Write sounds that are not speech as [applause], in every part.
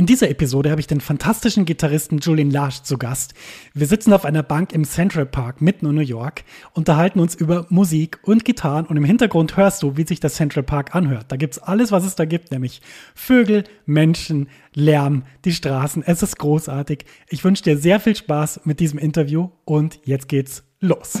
In dieser Episode habe ich den fantastischen Gitarristen Julian Larsch zu Gast. Wir sitzen auf einer Bank im Central Park mitten in New York, unterhalten uns über Musik und Gitarren und im Hintergrund hörst du, wie sich der Central Park anhört. Da gibt's alles, was es da gibt, nämlich Vögel, Menschen, Lärm, die Straßen. Es ist großartig. Ich wünsche dir sehr viel Spaß mit diesem Interview und jetzt geht's los.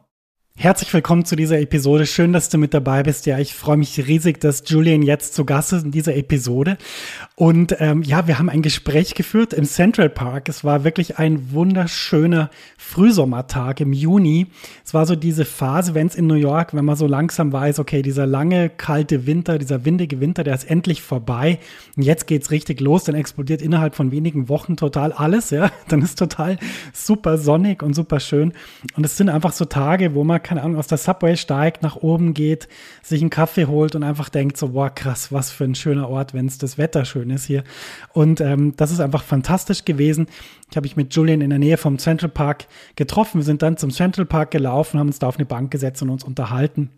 Herzlich willkommen zu dieser Episode. Schön, dass du mit dabei bist. Ja, ich freue mich riesig, dass Julian jetzt zu Gast ist in dieser Episode. Und ähm, ja, wir haben ein Gespräch geführt im Central Park. Es war wirklich ein wunderschöner Frühsommertag im Juni. Es war so diese Phase, wenn es in New York, wenn man so langsam weiß, okay, dieser lange, kalte Winter, dieser windige Winter, der ist endlich vorbei. Und jetzt geht's richtig los. Dann explodiert innerhalb von wenigen Wochen total alles. Ja, [laughs] dann ist total super sonnig und super schön. Und es sind einfach so Tage, wo man keine Ahnung, aus der Subway steigt, nach oben geht, sich einen Kaffee holt und einfach denkt so, boah, krass, was für ein schöner Ort, wenn es das Wetter schön ist hier. Und ähm, das ist einfach fantastisch gewesen. Ich habe mich mit Julian in der Nähe vom Central Park getroffen. Wir sind dann zum Central Park gelaufen, haben uns da auf eine Bank gesetzt und uns unterhalten.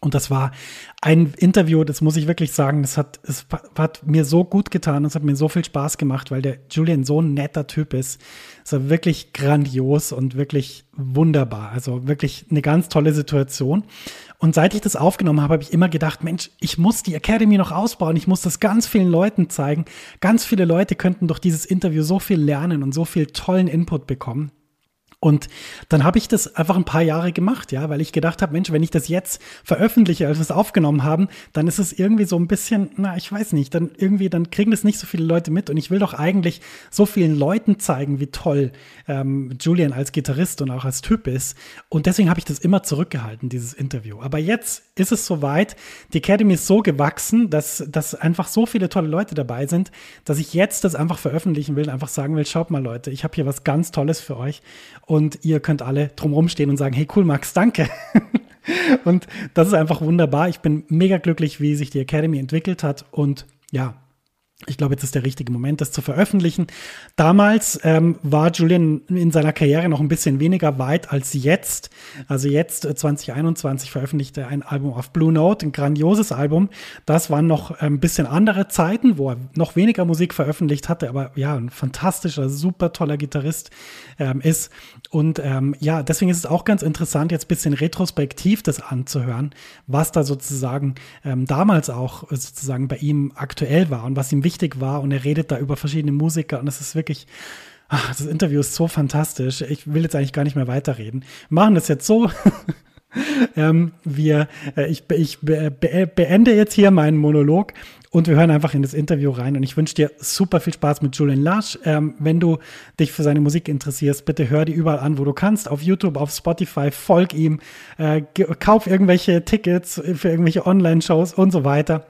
Und das war ein Interview, das muss ich wirklich sagen, das hat, es hat mir so gut getan, es hat mir so viel Spaß gemacht, weil der Julian so ein netter Typ ist. Es war wirklich grandios und wirklich wunderbar. Also wirklich eine ganz tolle Situation. Und seit ich das aufgenommen habe, habe ich immer gedacht, Mensch, ich muss die Academy noch ausbauen, ich muss das ganz vielen Leuten zeigen. Ganz viele Leute könnten durch dieses Interview so viel lernen und so viel tollen Input bekommen. Und dann habe ich das einfach ein paar Jahre gemacht, ja, weil ich gedacht habe, Mensch, wenn ich das jetzt veröffentliche, als wir es aufgenommen haben, dann ist es irgendwie so ein bisschen, na, ich weiß nicht, dann irgendwie, dann kriegen das nicht so viele Leute mit. Und ich will doch eigentlich so vielen Leuten zeigen, wie toll ähm, Julian als Gitarrist und auch als Typ ist. Und deswegen habe ich das immer zurückgehalten, dieses Interview. Aber jetzt ist es soweit. Die Academy ist so gewachsen, dass, dass einfach so viele tolle Leute dabei sind, dass ich jetzt das einfach veröffentlichen will, einfach sagen will, schaut mal Leute, ich habe hier was ganz Tolles für euch und ihr könnt alle drumherum stehen und sagen, hey cool Max, danke. [laughs] und das ist einfach wunderbar. Ich bin mega glücklich, wie sich die Academy entwickelt hat und ja, ich glaube, jetzt ist der richtige Moment, das zu veröffentlichen. Damals ähm, war Julian in seiner Karriere noch ein bisschen weniger weit als jetzt. Also jetzt, 2021, äh, veröffentlichte er ein Album auf Blue Note, ein grandioses Album. Das waren noch ein bisschen andere Zeiten, wo er noch weniger Musik veröffentlicht hatte, aber ja, ein fantastischer, super toller Gitarrist ähm, ist. Und ähm, ja, deswegen ist es auch ganz interessant, jetzt bisschen retrospektiv das anzuhören, was da sozusagen ähm, damals auch sozusagen bei ihm aktuell war und was ihm wichtig war. Und er redet da über verschiedene Musiker und es ist wirklich, ach, das Interview ist so fantastisch. Ich will jetzt eigentlich gar nicht mehr weiterreden. Wir machen das jetzt so. [laughs] ähm, wir, äh, ich, ich be, beende jetzt hier meinen Monolog und wir hören einfach in das Interview rein. Und ich wünsche dir super viel Spaß mit Julian Lasch. Ähm, wenn du dich für seine Musik interessierst, bitte hör die überall an, wo du kannst. Auf YouTube, auf Spotify, folg ihm, äh, kauf irgendwelche Tickets für irgendwelche Online-Shows und so weiter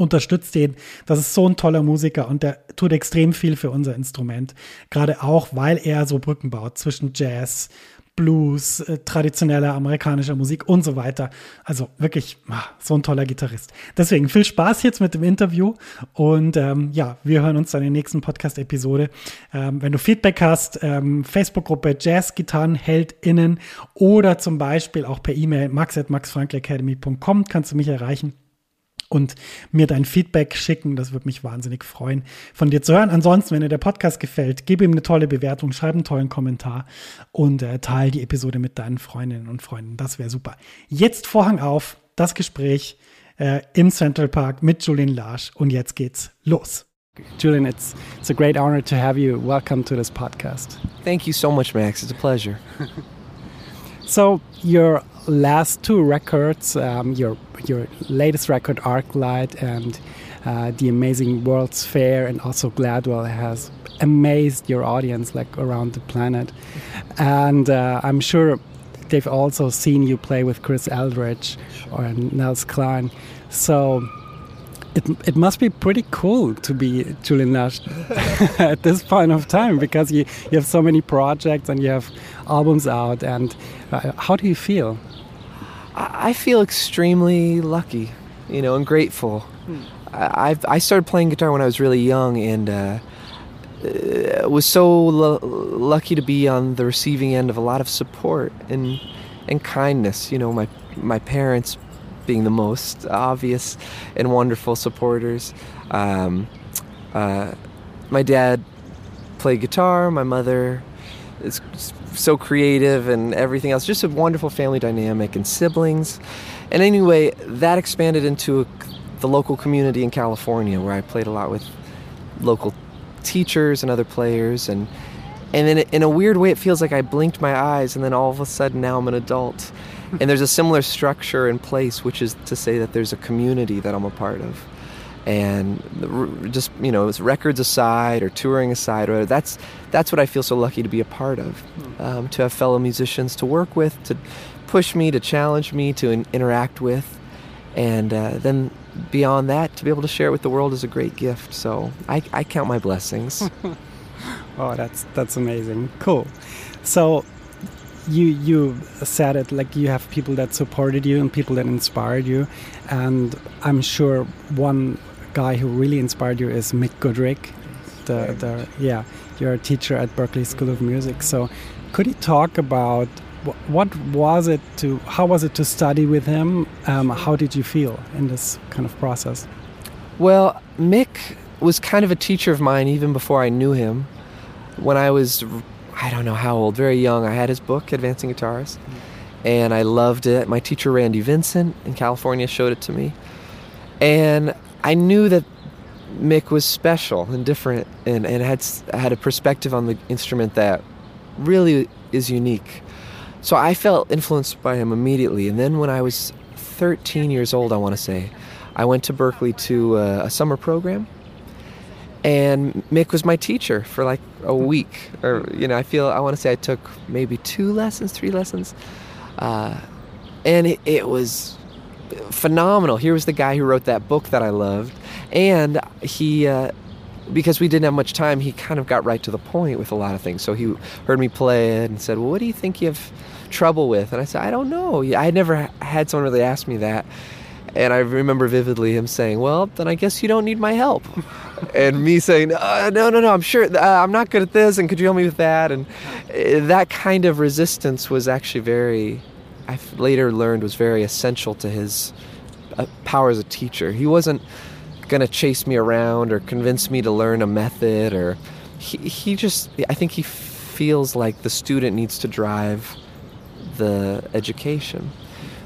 unterstützt den. Das ist so ein toller Musiker und der tut extrem viel für unser Instrument. Gerade auch, weil er so Brücken baut zwischen Jazz, Blues, äh, traditioneller amerikanischer Musik und so weiter. Also wirklich ah, so ein toller Gitarrist. Deswegen viel Spaß jetzt mit dem Interview und ähm, ja, wir hören uns dann in der nächsten Podcast-Episode. Ähm, wenn du Feedback hast, ähm, Facebook-Gruppe Jazz-Gitarren-HeldInnen oder zum Beispiel auch per E-Mail max.maxfrankelacademy.com kannst du mich erreichen und mir dein Feedback schicken. Das würde mich wahnsinnig freuen, von dir zu hören. Ansonsten, wenn dir der Podcast gefällt, gib ihm eine tolle Bewertung, schreib einen tollen Kommentar und äh, teile die Episode mit deinen Freundinnen und Freunden. Das wäre super. Jetzt Vorhang auf, das Gespräch äh, im Central Park mit Julian Larsch und jetzt geht's los. Julian, it's, it's a great honor to have you. Welcome to this podcast. Thank you so much, Max. It's a pleasure. [laughs] so, you're last two records, um, your your latest record, Arclight, and uh, the amazing World's Fair, and also Gladwell has amazed your audience like around the planet. And uh, I'm sure they've also seen you play with Chris Eldridge or Nels Cline. So it, it must be pretty cool to be Julian Lage [laughs] at this point of time because you, you have so many projects and you have albums out. And uh, how do you feel? I feel extremely lucky, you know, and grateful. Hmm. I, I started playing guitar when I was really young and uh, uh was so lucky to be on the receiving end of a lot of support and and kindness. You know, my my parents being the most obvious and wonderful supporters. Um, uh, my dad played guitar. My mother is so creative and everything else. Just a wonderful family dynamic and siblings. And anyway, that expanded into a, the local community in California where I played a lot with local teachers and other players and and then in a weird way it feels like I blinked my eyes and then all of a sudden now I'm an adult [laughs] and there's a similar structure in place, which is to say that there's a community that I'm a part of. And just you know, it's records aside or touring aside, or that's that's what I feel so lucky to be a part of, hmm. um, to have fellow musicians to work with, to push me, to challenge me, to in- interact with, and uh, then beyond that, to be able to share it with the world is a great gift. So I, I count my blessings. [laughs] oh, that's that's amazing. Cool. So you you said it like you have people that supported you and people that inspired you and i'm sure one guy who really inspired you is mick goodrick the, the yeah you're teacher at Berklee school of music. So could you talk about what was it to how was it to study with him? Um, how did you feel in this kind of process? Well mick was kind of a teacher of mine even before i knew him. When i was I don't know how old, very young. I had his book, Advancing Guitarist, and I loved it. My teacher, Randy Vincent in California, showed it to me. And I knew that Mick was special and different and, and had, had a perspective on the instrument that really is unique. So I felt influenced by him immediately. And then when I was 13 years old, I want to say, I went to Berklee to a, a summer program and Mick was my teacher for like a week, or you know, I feel I want to say I took maybe two lessons, three lessons, uh, and it, it, was phenomenal. Here was the guy who wrote that book that I loved, and he. Uh, because we didn't have much time, he kind of got right to the point with a lot of things. So he heard me play it and said, "Well, what do you think you have trouble with?" And I said, "I don't know. I never had someone really ask me that." And I remember vividly him saying, "Well, then I guess you don't need my help." [laughs] and me saying, uh, "No, no, no, I'm sure uh, I'm not good at this, and could you help me with that?" And uh, that kind of resistance was actually very, I later learned, was very essential to his uh, power as a teacher. He wasn't going to chase me around or convince me to learn a method, or he he just, I think he feels like the student needs to drive the education.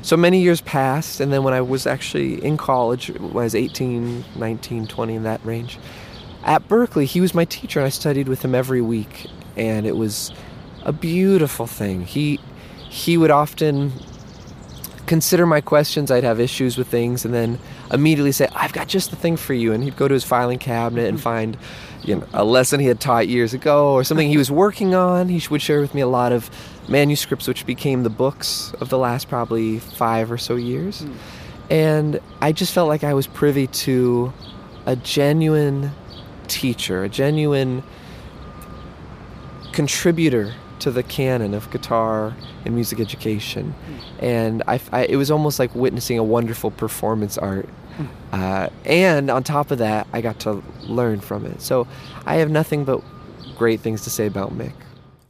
So many years passed, and then when I was actually in college, I was 18, 19, 20, in that range, at Berklee, he was my teacher, and I studied with him every week, and it was a beautiful thing. He he would often consider my questions. I'd have issues with things, and then immediately say, "I've got just the thing for you." And he'd go to his filing cabinet and find, you know, a lesson he had taught years ago or something he was [laughs] working on. He would share with me a lot of manuscripts which became the books of the last probably five or so years. Mm. And I just felt like I was privy to a genuine teacher, a genuine contributor to the canon of guitar and music education. And I, I, it was almost like witnessing a wonderful performance art. Mm. Uh, and on top of that, I got to learn from it. So I have nothing but great things to say about Mick.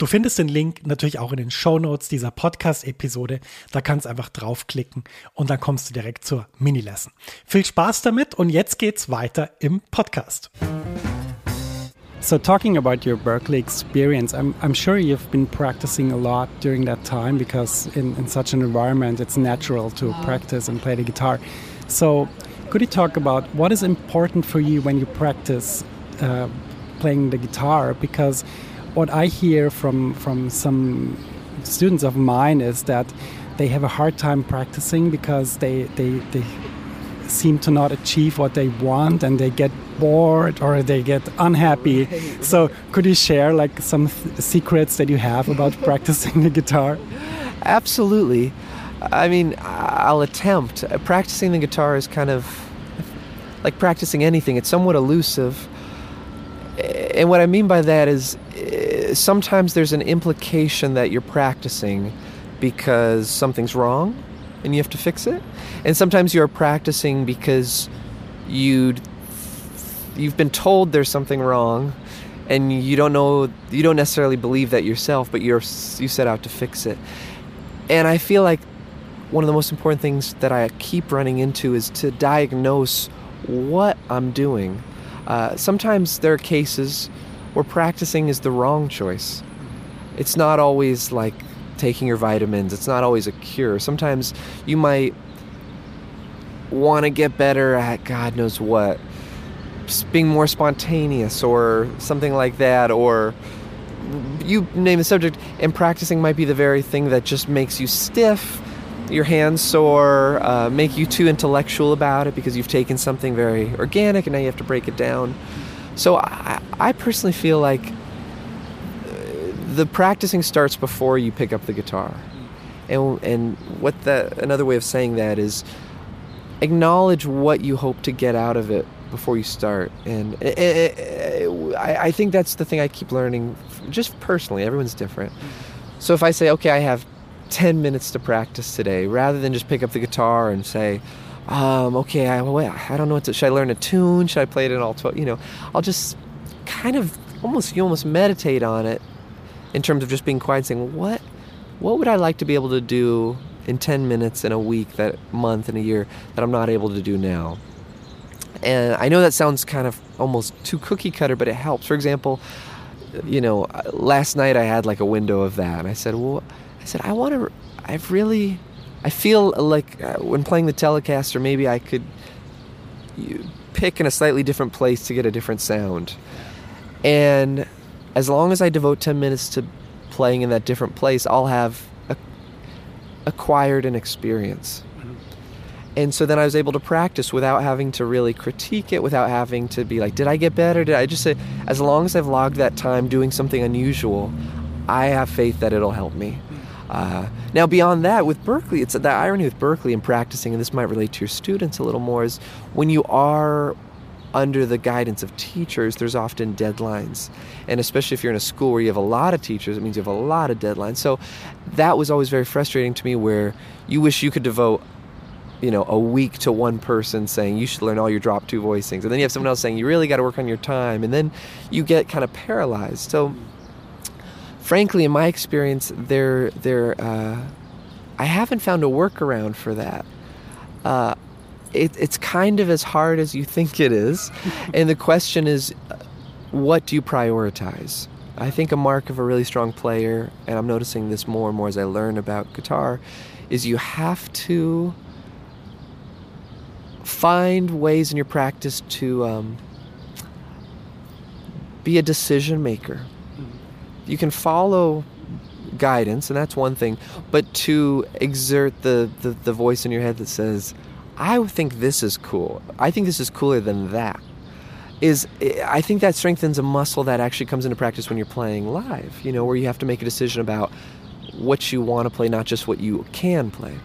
Du findest den Link natürlich auch in den Show Notes dieser Podcast-Episode. Da kannst du einfach draufklicken und dann kommst du direkt zur Mini-Lesson. Viel Spaß damit und jetzt geht's weiter im Podcast. So, talking about your Berkeley experience, I'm, I'm sure you've been practicing a lot during that time because in, in such an environment it's natural to practice and play the guitar. So, could you talk about what is important for you when you practice uh, playing the guitar? Because what I hear from from some students of mine is that they have a hard time practicing because they they, they seem to not achieve what they want and they get bored or they get unhappy. So could you share like some secrets that you have about [laughs] practicing the guitar? Absolutely. I mean, I'll attempt. Practicing the guitar is kind of like practicing anything. It's somewhat elusive. And what I mean by that is sometimes there's an implication that you're practicing because something's wrong and you have to fix it. And sometimes you're practicing because you you've been told there's something wrong and you don't know you don't necessarily believe that yourself, but you're you set out to fix it. And I feel like one of the most important things that I keep running into is to diagnose what I'm doing. Uh, sometimes there are cases where practicing is the wrong choice. It's not always like taking your vitamins, it's not always a cure. Sometimes you might want to get better at God knows what, being more spontaneous or something like that, or you name the subject, and practicing might be the very thing that just makes you stiff, your hands sore, uh, make you too intellectual about it because you've taken something very organic and now you have to break it down. So I, I personally feel like uh, the practicing starts before you pick up the guitar. And, and what the, another way of saying that is acknowledge what you hope to get out of it before you start. And it, it, it, I, I think that's the thing I keep learning, just personally. Everyone's different. So if I say, okay, I have 10 minutes to practice today, rather than just pick up the guitar and say, um, okay, I, I don't know what to, should I learn a tune? Should I play it in all 12? You know, I'll just kind of almost, you almost meditate on it in terms of just being quiet and saying, what, what would I like to be able to do in 10 minutes in a week, that month, in a year that I'm not able to do now? And I know that sounds kind of almost too cookie cutter, but it helps. For example, you know, last night I had like a window of that, and I said, well, I said, I want to, I've really, I feel like uh, when playing the Telecaster, maybe I could pick in a slightly different place to get a different sound. And as long as I devote 10 minutes to playing in that different place, I'll have a, acquired an experience. Mm-hmm. And so then I was able to practice without having to really critique it, without having to be like, did I get better? Did I just say, as long as I've logged that time doing something unusual, I have faith that it'll help me. Uh, now, beyond that, with Berklee, it's the irony with Berklee and practicing, and this might relate to your students a little more, is when you are under the guidance of teachers, there's often deadlines. And especially if you're in a school where you have a lot of teachers, it means you have a lot of deadlines. So that was always very frustrating to me where you wish you could devote you know a week to one person saying you should learn all your drop two voicings and then you have someone else saying you really got to work on your time and then you get kind of paralyzed so frankly, in my experience, there, there, uh, I haven't found a workaround for that. Uh, it, it's kind of as hard as you think it is, [laughs] and the question is, what do you prioritize? I think a mark of a really strong player, and I'm noticing this more and more as I learn about guitar, is you have to find ways in your practice to um, be a decision maker you can follow guidance, and that's one thing, but to exert the, the, the voice in your head that says, I think this is cool. I think this is cooler than that. Is eh, I think that strengthens a muscle that actually comes into practice when you're playing live, you know, where you have to make a decision about what you want to play, not just what you can play.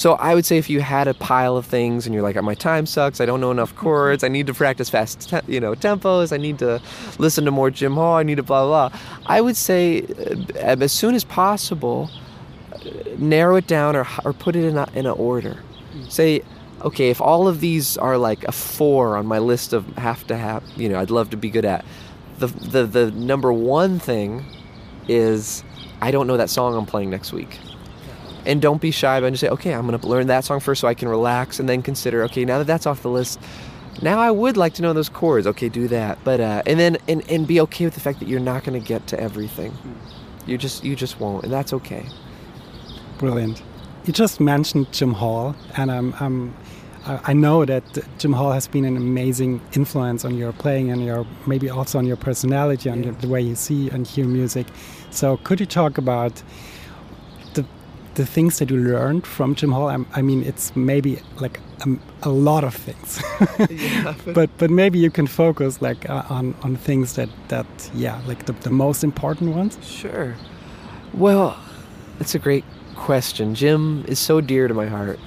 So I would say if you had a pile of things and you're like, my time sucks, I don't know enough chords, I need to practice fast, te- you know, tempos, I need to listen to more Jim Hall, I need to blah blah. blah. I would say uh, as soon as possible, narrow it down or or put it in a, in an order. Say, okay, if all of these are like a four on my list of have to have, you know, I'd love to be good at. The the the number one thing is I don't know that song I'm playing next week and don't be shy about. Just say, okay, I'm going to learn that song first so I can relax and then consider, okay, now that that's off the list, now I would like to know those chords. Okay, do that. But uh, and then and, and be okay with the fact that you're not going to get to everything. You just you just won't, and that's okay. Brilliant. You just mentioned Jim Hall, and I'm, I'm I know that Jim Hall has been an amazing influence on your playing and your maybe also on your personality, and yeah. the way you see and hear music. So, could you talk about the things that you learned from Jim Hall, I, I mean, it's maybe like a, a lot of things, [laughs] yeah. [laughs] but but maybe you can focus like uh, on on things that that yeah, like the, the most important ones. Sure. Well, that's a great question. Jim is so dear to my heart,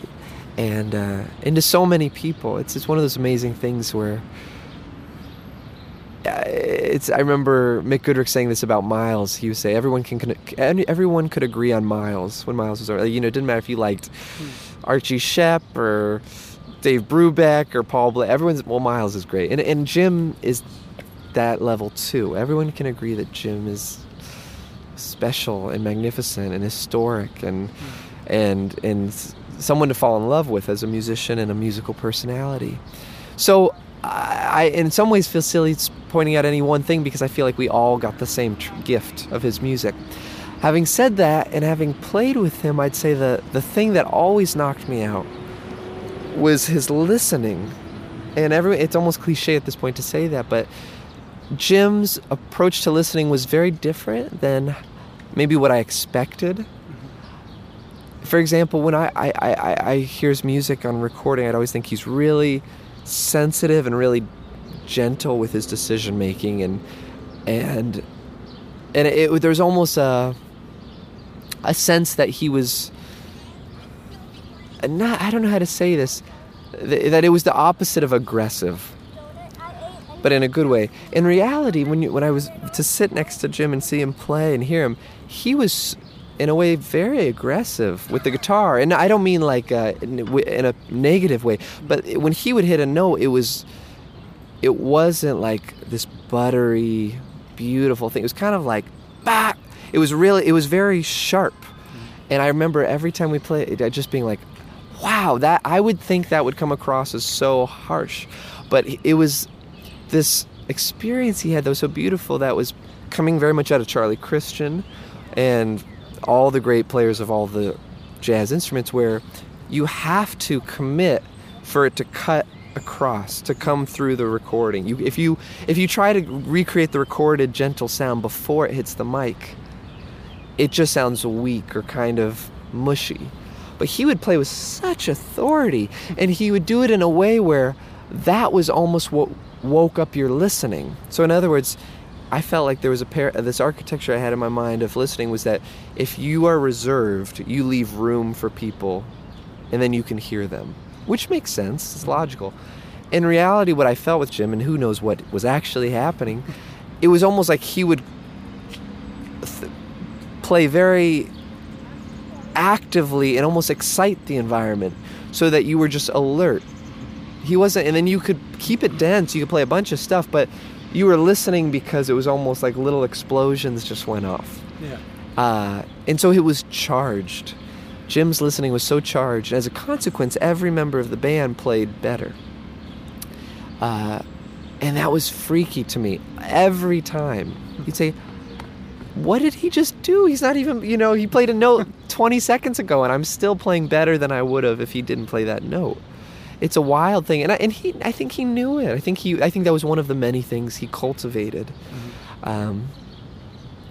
and uh, and to so many people. It's it's one of those amazing things where it's I remember Mick Goodrick saying this about Miles. He would say everyone can, everyone could agree on Miles when Miles was you know it didn't matter if you liked hmm. Archie Shepp or Dave Brubeck or Paul Bley. Everyone's well Miles is great and and Jim is that level too. Everyone can agree that Jim is special and magnificent and historic and hmm. and and someone to fall in love with as a musician and a musical personality. So I, in some ways, feel silly pointing out any one thing because I feel like we all got the same tr- gift of his music. Having said that, and having played with him, I'd say the, the thing that always knocked me out was his listening. And every, it's almost cliche at this point to say that, but Jim's approach to listening was very different than maybe what I expected. For example, when I, I, I, I hear his music on recording, I'd always think he's really sensitive and really gentle with his decision making and and and it, there's almost a a sense that he was not I don't know how to say this that it was the opposite of aggressive but in a good way. In reality when you when I was to sit next to Jim and see him play and hear him he was in a way very aggressive with the guitar. And i don't mean like uh, in a negative way but when he would hit a note it was it wasn't like this buttery beautiful thing. It was kind of like bah! it was really it was very sharp. Mm-hmm. And i remember every time we played it just being like wow that i would think that would come across as so harsh. But it was this experience he had that was so beautiful that was coming very much out of charlie christian and all the great players of all the jazz instruments where you have to commit for it to cut across to come through the recording. You, if you if you try to recreate the recorded gentle sound before it hits the mic, it just sounds weak or kind of mushy. But he would play with such authority, and he would do it in a way where that was almost what woke up your listening. So in other words, I felt like there was a pair. This architecture I had in my mind of listening was that if you are reserved, you leave room for people, and then you can hear them, which makes sense. It's logical. In reality, what I felt with Jim, and who knows what was actually happening, it was almost like he would th- play very actively and almost excite the environment so that you were just alert. He wasn't, and then you could keep it dense. You could play a bunch of stuff, but you were listening because it was almost like little explosions just went off. Yeah. Uh, and so it was charged. Jim's listening was so charged. And as a consequence, every member of the band played better. Uh, and that was freaky to me. Every time. You'd say, What did he just do? He's not even, you know, he played a note [laughs] 20 seconds ago, and I'm still playing better than I would have if he didn't play that note it's a wild thing, and I, and he I think he knew it. I think he I think that was one of the many things he cultivated. Mm-hmm. Um,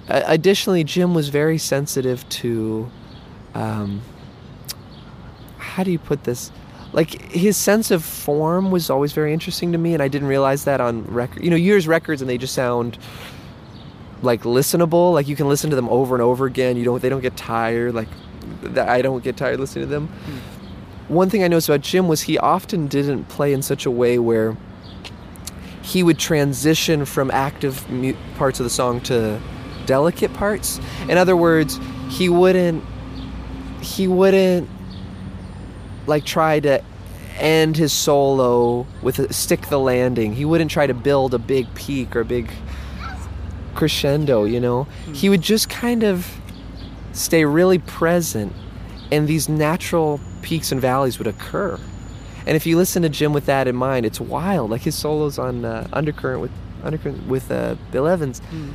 additionally, Jim was very sensitive to, um, how do you put this? Like his sense of form was always very interesting to me, and I didn't realize that on record. You know, years records, and they just sound like listenable. Like you can listen to them over and over again. You don't. They don't get tired. Like I don't get tired listening to them. Hmm. One thing I noticed about Jim was he often didn't play in such a way where he would transition from active parts of the song to delicate parts. In other words, he wouldn't he wouldn't like try to end his solo with a stick the landing. He wouldn't try to build a big peak or a big crescendo, you know. Mm. He would just kind of stay really present and these natural peaks and valleys would occur. And if you listen to Jim with that in mind, it's wild. Like his solos on uh, Undercurrent with Undercurrent with uh, Bill Evans. Mm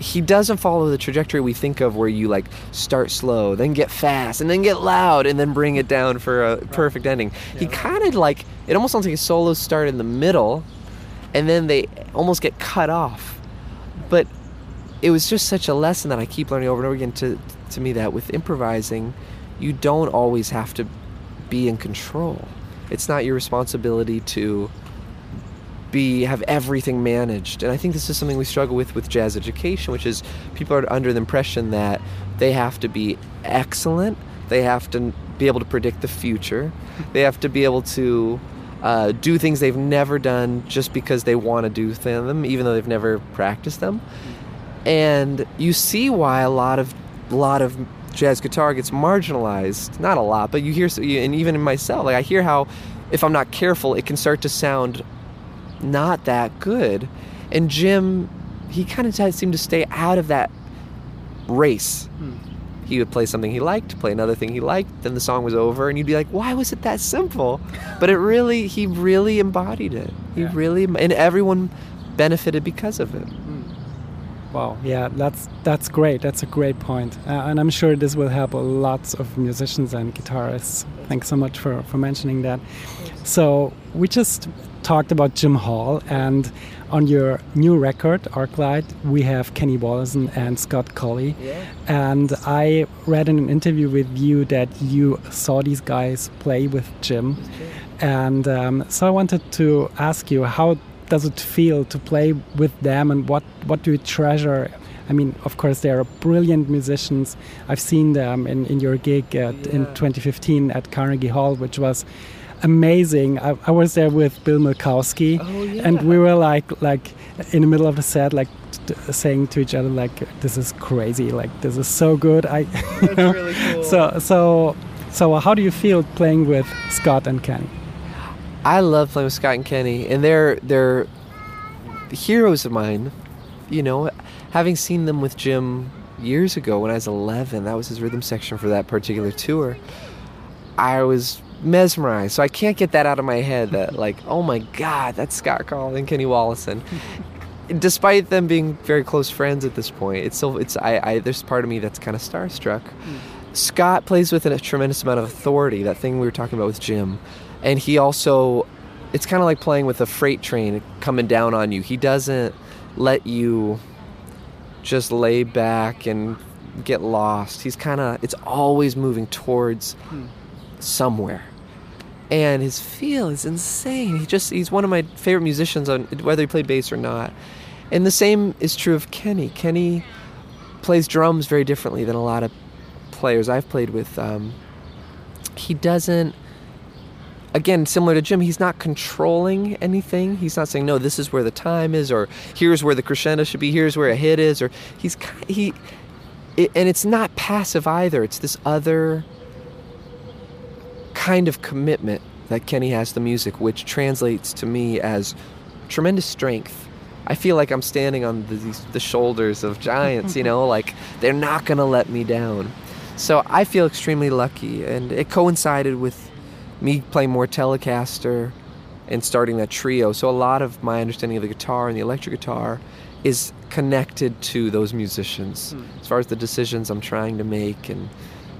he doesn't follow the trajectory we think of where you like start slow then get fast and then get loud and then bring it down for a perfect ending. Yeah. he kind of like it almost sounds like his solos start in the middle and then they almost get cut off. But it was just such a lesson that i keep learning over and over again to, to me that with improvising you don't always have to be in control. It's not your responsibility to be have everything managed. And I think this is something we struggle with with jazz education, which is people are under the impression that they have to be excellent, they have to be able to predict the future, they have to be able to uh, do things they've never done just because they want to do them, even though they've never practiced them. And you see why a lot of a lot of jazz guitar gets marginalized. Not a lot, but you hear, and even in myself, like I hear how, if I'm not careful, it can start to sound not that good. And Jim, he kind of seemed to stay out of that race. Hmm. He would play something he liked, play another thing he liked, then the song was over, and you'd be like, why was it that simple? [laughs] But it really, he really embodied it. He yeah. really, and everyone benefited because of it. Wow, yeah, that's that's great. That's a great point, uh, and I'm sure this will help lots of musicians and guitarists. Thanks so much for for mentioning that. So we just talked about Jim Hall, and on your new record, Arclight, we have Kenny Wollesen and Scott Colley. Yeah. And I read in an interview with you that you saw these guys play with Jim. And um, so I wanted to ask you, how does it feel to play with them, and what, what do you treasure I mean, of course, they are brilliant musicians. I've seen them in, in your gig at, yeah. in 2015 at Carnegie Hall, which was amazing. I, I was there with Bill Milkowski, oh, yeah. and we were like like in the middle of the set, like saying to each other like, "This is crazy! Like this is so good." I That's really [laughs] cool. So so so how do you feel playing with Scott and Kenny? I love playing with Scott and Kenny, and they're they're heroes of mine. You know, having seen them with Jim years ago when I was 11, that was his rhythm section for that particular tour. I was mesmerized. So I can't get that out of my head that [laughs] like, oh my God, that's Scott Colley and Kenny Wollesen. Despite them being very close friends at this point, it's still it's I, I there's part of me that's kind of starstruck. Mm. Scott plays with a tremendous amount of authority. That thing we were talking about with Jim, and he also, it's kind of like playing with a freight train coming down on you. He doesn't let you just lay back and get lost. He's kind of it's always moving towards mm. somewhere and his feel is insane. He just he's one of my favorite musicians on whether he played bass or not. And the same is true of Kenny. Kenny plays drums very differently than a lot of players I've played with. Um, he doesn't again similar to Jim, he's not controlling anything. He's not saying no, this is where the time is or here's where the crescendo should be, here's where a hit is or he's he it, and it's not passive either. It's this other kind of commitment that Kenny has to music, which translates to me as tremendous strength. I feel like I'm standing on the, the shoulders of giants, you [laughs] know, like they're not going to let me down. So I feel extremely lucky, and it coincided with me playing more Telecaster and starting that trio. So a lot of my understanding of the guitar and the electric guitar is connected to those musicians hmm. as far as the decisions I'm trying to make and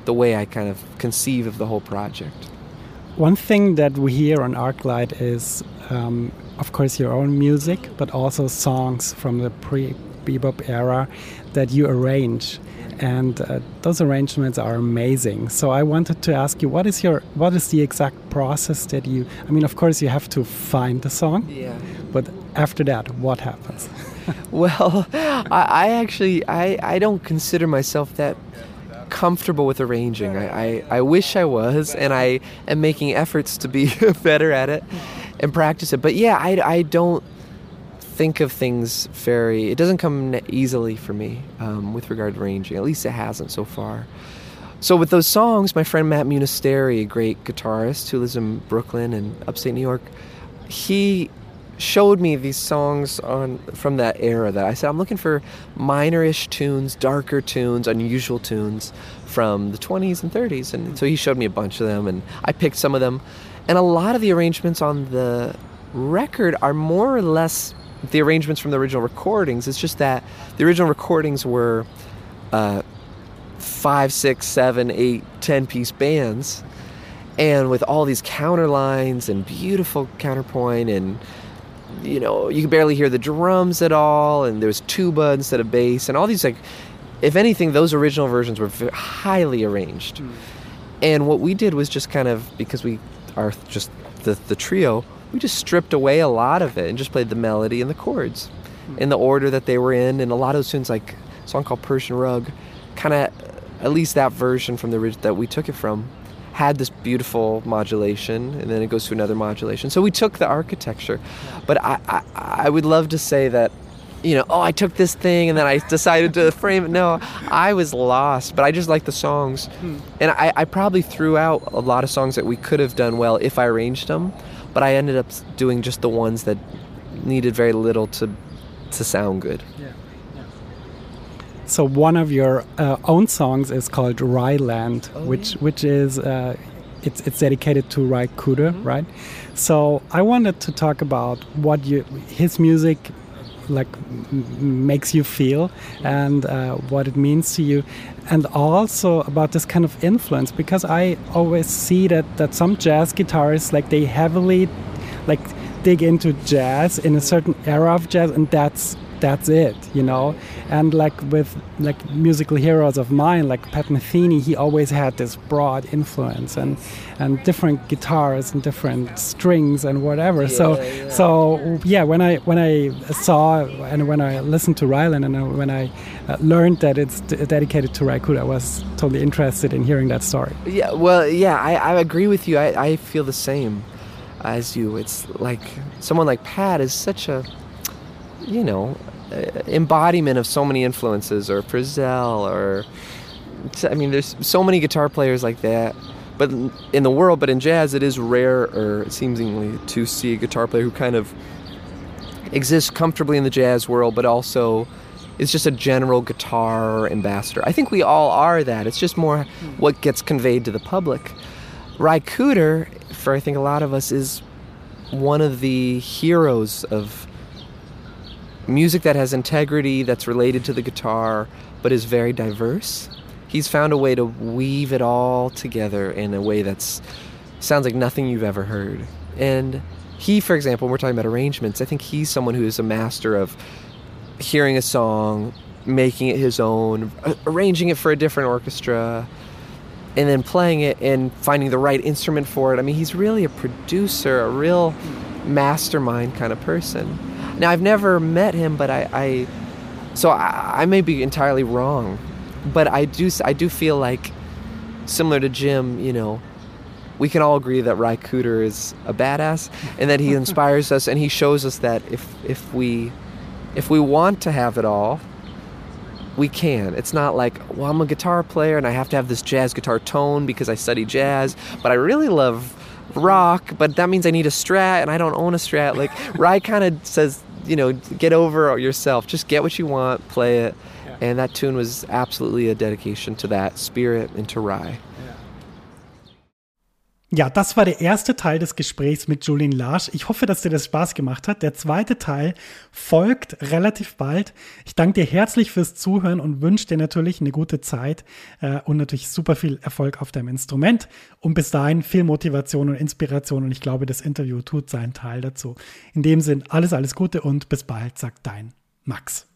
the way I kind of conceive of the whole project. One thing that we hear on Arclight is, um, of course, your own music, but also songs from the pre bebop era that you arrange and uh, those arrangements are amazing. So I wanted to ask you, what is your, what is the exact process that you? I mean, of course, you have to find the song. Yeah. But after that, what happens? [laughs] well, [laughs] I, I, actually, I, I don't consider myself that comfortable with arranging. I, I, I wish I was, and I am making efforts to be [laughs] better at it and practice it. But yeah, I, I don't think of things very. It doesn't come easily for me um, with regard to arranging. At least it hasn't so far. So with those songs, my friend Matt Munisteri, a great guitarist who lives in Brooklyn and upstate New York, he showed me these songs on from that era that I said I'm looking for minorish tunes, darker tunes, unusual tunes from the 20s and 30s and so he showed me a bunch of them and I picked some of them and a lot of the arrangements on the record are more or less the arrangements from the original recordings. It's just that the original recordings were uh, five, six, seven, eight, ten piece bands, and with all these counter lines and beautiful counterpoint, and you know you could barely hear the drums at all, and there was tuba instead of bass, and all these like, if anything, those original versions were highly arranged. Mm. And what we did was just kind of because we are just the the trio we just stripped away a lot of it and just played the melody and the chords in the order that they were in. And a lot of those tunes, like a song called Persian Rug, kind of, at least that version from the that we took it from, had this beautiful modulation, and then it goes to another modulation. So we took the architecture, but I, I, I would love to say that you know, oh, I took this thing and then I decided to frame it. No, I was lost, but I just like the songs. Hmm. And I, I, probably threw out a lot of songs that we could have done well if I arranged them but I ended up doing just the ones that needed very little to to sound good. Yeah. yeah. So one of your uh, own songs is called Ryland, oh, which yeah. which is uh, it's it's dedicated to Ry Cooder, mm -hmm. right? So I wanted to talk about what you his music like makes you feel and uh, what it means to you. And also about this kind of influence because i always see that that some jazz guitarists like they heavily like dig into jazz in a certain era of jazz and that's that's it, you know. And like with like musical heroes of mine, like Pat Metheny, he always had this broad influence and and different guitars and different strings and whatever. Yeah, so yeah. so yeah, when I when I saw and when I listened to Ryland and when I uh, learned that it's dedicated to Cooder, I was totally interested in hearing that story. Yeah, well, yeah, I, I agree with you. I, I feel the same as you. It's like someone like Pat is such a you know, uh, Uh, embodiment of so many influences, or Frizzell, or I mean, there's so many guitar players like that. But in the world, but in jazz, it is rare, or seemingly, to see a guitar player who kind of exists comfortably in the jazz world, but also is just a general guitar ambassador. I think we all are that. It's just more what gets conveyed to the public. Ry Cooder, for I think a lot of us, is one of the heroes of music that has integrity, that's related to the guitar, but is very diverse. He's found a way to weave it all together in a way that's sounds like nothing you've ever heard. And he, for example, when we're talking about arrangements, I think he's someone who is a master of hearing a song, making it his own, arranging it for a different orchestra, and then playing it and finding the right instrument for it. I mean, he's really a producer, a real mastermind kind of person. Now I've never met him, but I, I so I, I, may be entirely wrong, but I do I do feel like similar to Jim, you know, we can all agree that Ry Cooder is a badass and that he [laughs] inspires us and he shows us that if if we if we want to have it all, we can. It's not like, well, I'm a guitar player and I have to have this jazz guitar tone because I study jazz, but I really love rock, but that means I need a strat and I don't own a strat. Like [laughs] Ry kind of says you know, get over yourself. Just get what you want, play it. Yeah. And that tune was absolutely a dedication to that spirit and to Ry. Ja, das war der erste Teil des Gesprächs mit Julian Larsch. Ich hoffe, dass dir das Spaß gemacht hat. Der zweite Teil folgt relativ bald. Ich danke dir herzlich fürs Zuhören und wünsche dir natürlich eine gute Zeit äh, und natürlich super viel Erfolg auf deinem Instrument. Und bis dahin viel Motivation und Inspiration. Und ich glaube, das Interview tut seinen Teil dazu. In dem Sinn, alles, alles Gute und bis bald, sagt dein Max.